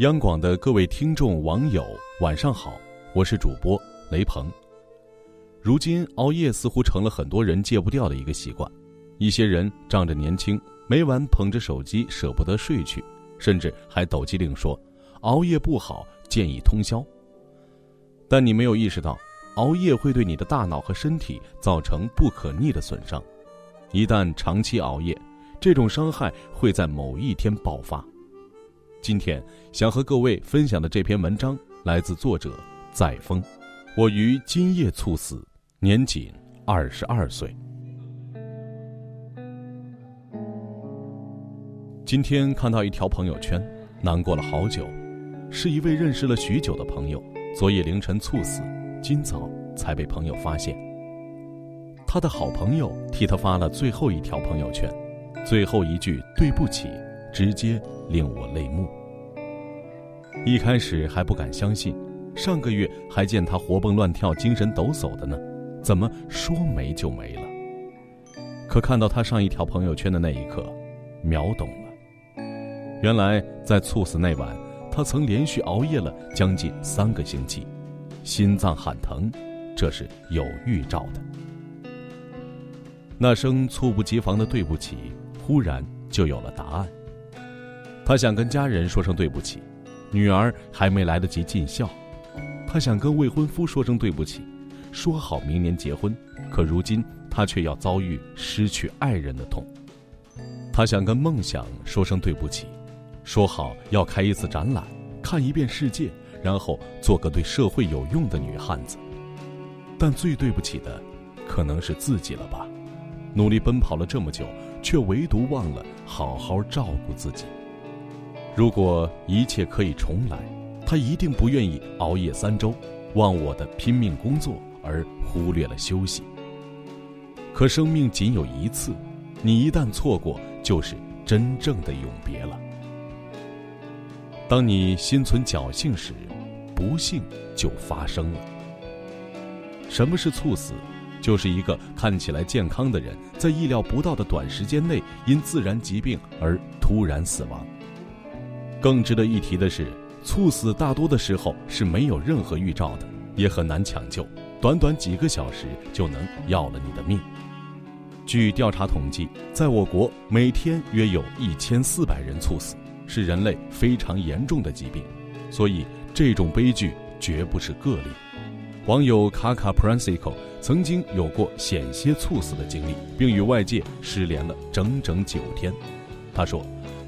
央广的各位听众、网友，晚上好，我是主播雷鹏。如今熬夜似乎成了很多人戒不掉的一个习惯，一些人仗着年轻，每晚捧着手机舍不得睡去，甚至还抖机灵说熬夜不好，建议通宵。但你没有意识到，熬夜会对你的大脑和身体造成不可逆的损伤，一旦长期熬夜，这种伤害会在某一天爆发。今天想和各位分享的这篇文章来自作者载沣，我于今夜猝死，年仅二十二岁。今天看到一条朋友圈，难过了好久，是一位认识了许久的朋友，昨夜凌晨猝死，今早才被朋友发现。他的好朋友替他发了最后一条朋友圈，最后一句对不起。直接令我泪目。一开始还不敢相信，上个月还见他活蹦乱跳、精神抖擞的呢，怎么说没就没了？可看到他上一条朋友圈的那一刻，秒懂了。原来在猝死那晚，他曾连续熬夜了将近三个星期，心脏喊疼，这是有预兆的。那声猝不及防的对不起，忽然就有了答案。他想跟家人说声对不起，女儿还没来得及尽孝；他想跟未婚夫说声对不起，说好明年结婚，可如今他却要遭遇失去爱人的痛；他想跟梦想说声对不起，说好要开一次展览，看一遍世界，然后做个对社会有用的女汉子。但最对不起的，可能是自己了吧？努力奔跑了这么久，却唯独忘了好好照顾自己。如果一切可以重来，他一定不愿意熬夜三周，忘我的拼命工作而忽略了休息。可生命仅有一次，你一旦错过，就是真正的永别了。当你心存侥幸时，不幸就发生了。什么是猝死？就是一个看起来健康的人，在意料不到的短时间内，因自然疾病而突然死亡。更值得一提的是，猝死大多的时候是没有任何预兆的，也很难抢救，短短几个小时就能要了你的命。据调查统计，在我国每天约有一千四百人猝死，是人类非常严重的疾病，所以这种悲剧绝不是个例。网友卡卡 Francisco 曾经有过险些猝死的经历，并与外界失联了整整九天。他说。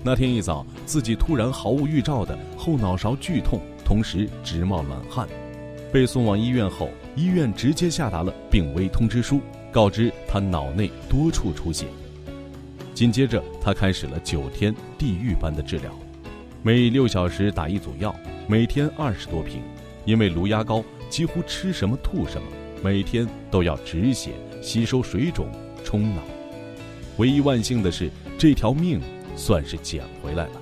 那天一早，自己突然毫无预兆的后脑勺剧痛，同时直冒冷汗，被送往医院后，医院直接下达了病危通知书，告知他脑内多处出血。紧接着，他开始了九天地狱般的治疗，每六小时打一组药，每天二十多瓶，因为颅压高，几乎吃什么吐什么，每天都要止血、吸收水肿、冲脑。唯一万幸的是，这条命。算是捡回来了。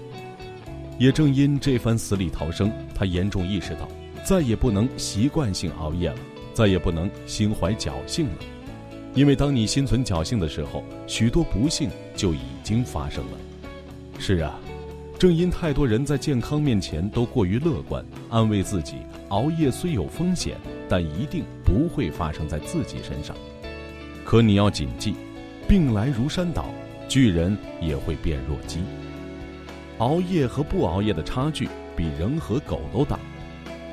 也正因这番死里逃生，他严重意识到，再也不能习惯性熬夜了，再也不能心怀侥幸了。因为当你心存侥幸的时候，许多不幸就已经发生了。是啊，正因太多人在健康面前都过于乐观，安慰自己熬夜虽有风险，但一定不会发生在自己身上。可你要谨记，病来如山倒。巨人也会变弱鸡。熬夜和不熬夜的差距比人和狗都大。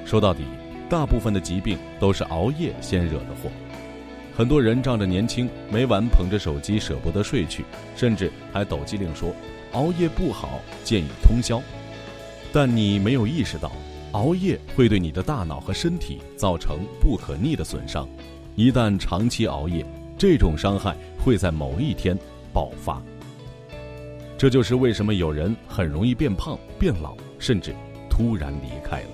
说到底，大部分的疾病都是熬夜先惹的祸。很多人仗着年轻，每晚捧着手机舍不得睡去，甚至还抖机灵说熬夜不好，建议通宵。但你没有意识到，熬夜会对你的大脑和身体造成不可逆的损伤。一旦长期熬夜，这种伤害会在某一天。爆发，这就是为什么有人很容易变胖、变老，甚至突然离开了。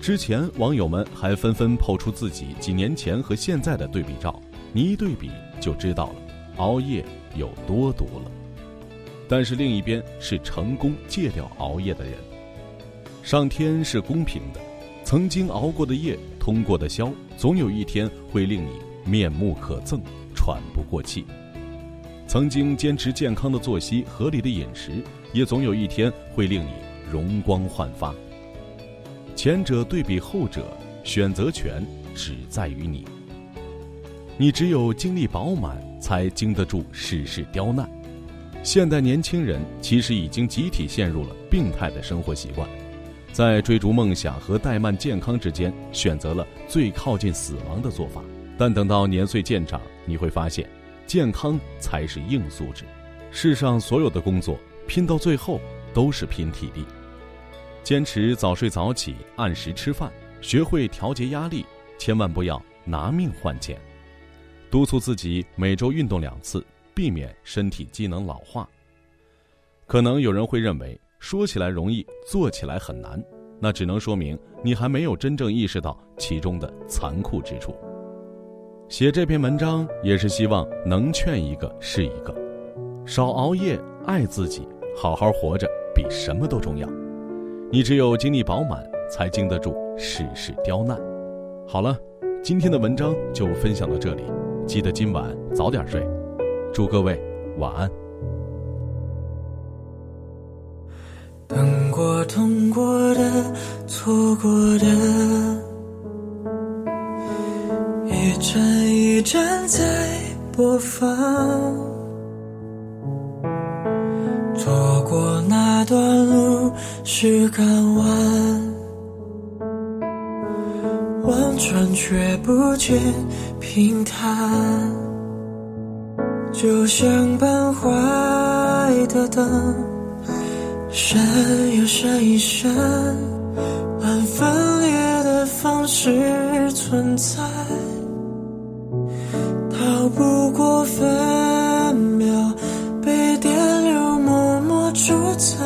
之前网友们还纷纷抛出自己几年前和现在的对比照，你一对比就知道了，熬夜有多毒了。但是另一边是成功戒掉熬夜的人，上天是公平的，曾经熬过的夜、通过的宵，总有一天会令你面目可憎、喘不过气。曾经坚持健康的作息、合理的饮食，也总有一天会令你容光焕发。前者对比后者，选择权只在于你。你只有精力饱满，才经得住世事刁难。现代年轻人其实已经集体陷入了病态的生活习惯，在追逐梦想和怠慢健康之间，选择了最靠近死亡的做法。但等到年岁渐长，你会发现，健康才是硬素质。世上所有的工作，拼到最后都是拼体力。坚持早睡早起，按时吃饭，学会调节压力，千万不要拿命换钱。督促自己每周运动两次，避免身体机能老化。可能有人会认为说起来容易，做起来很难，那只能说明你还没有真正意识到其中的残酷之处。写这篇文章也是希望能劝一个是一个，少熬夜，爱自己，好好活着比什么都重要。你只有精力饱满，才经得住世事刁难。好了，今天的文章就分享到这里。记得今晚早点睡，祝各位晚安。等过、痛过的、错过的，站在播放。错过那段路是港湾。望穿却不见平坦，就像半坏的灯，闪又闪一闪，按分裂的方式存在，不过分秒被电流默默主宰。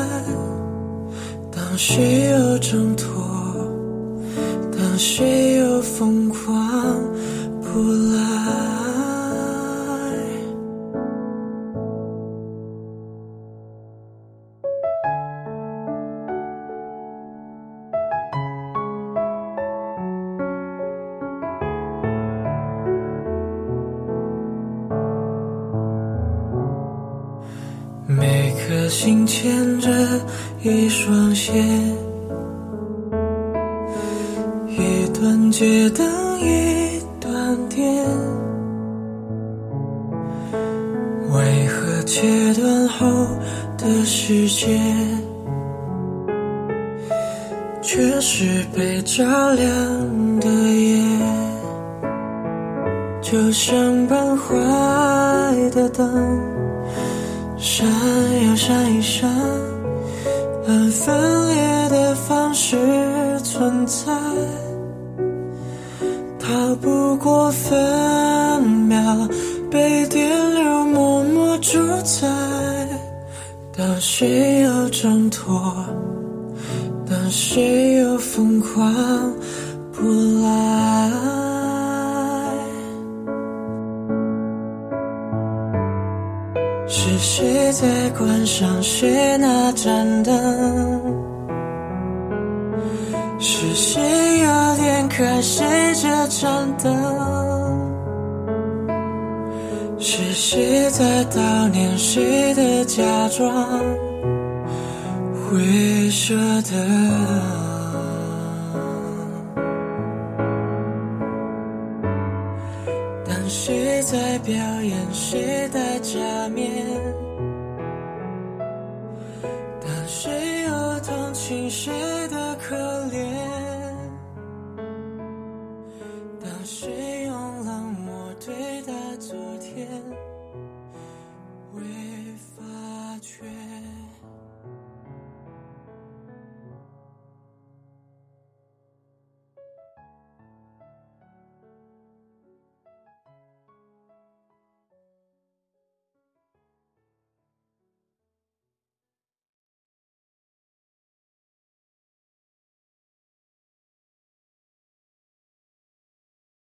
当谁又挣脱？当谁？疯心牵着一双线。断节等一段电，为何切断后的世界，却是被照亮的夜？就像半坏的灯，闪又闪一闪，按分裂的方式存在。逃不过分秒被电流默默主宰，当谁又挣脱？当谁又疯狂不来？是谁在关上谁那盏灯？是谁又点开谁这盏灯？是谁在悼念谁的假装会舍得？在表演时的假面？当谁又同情谁的可怜？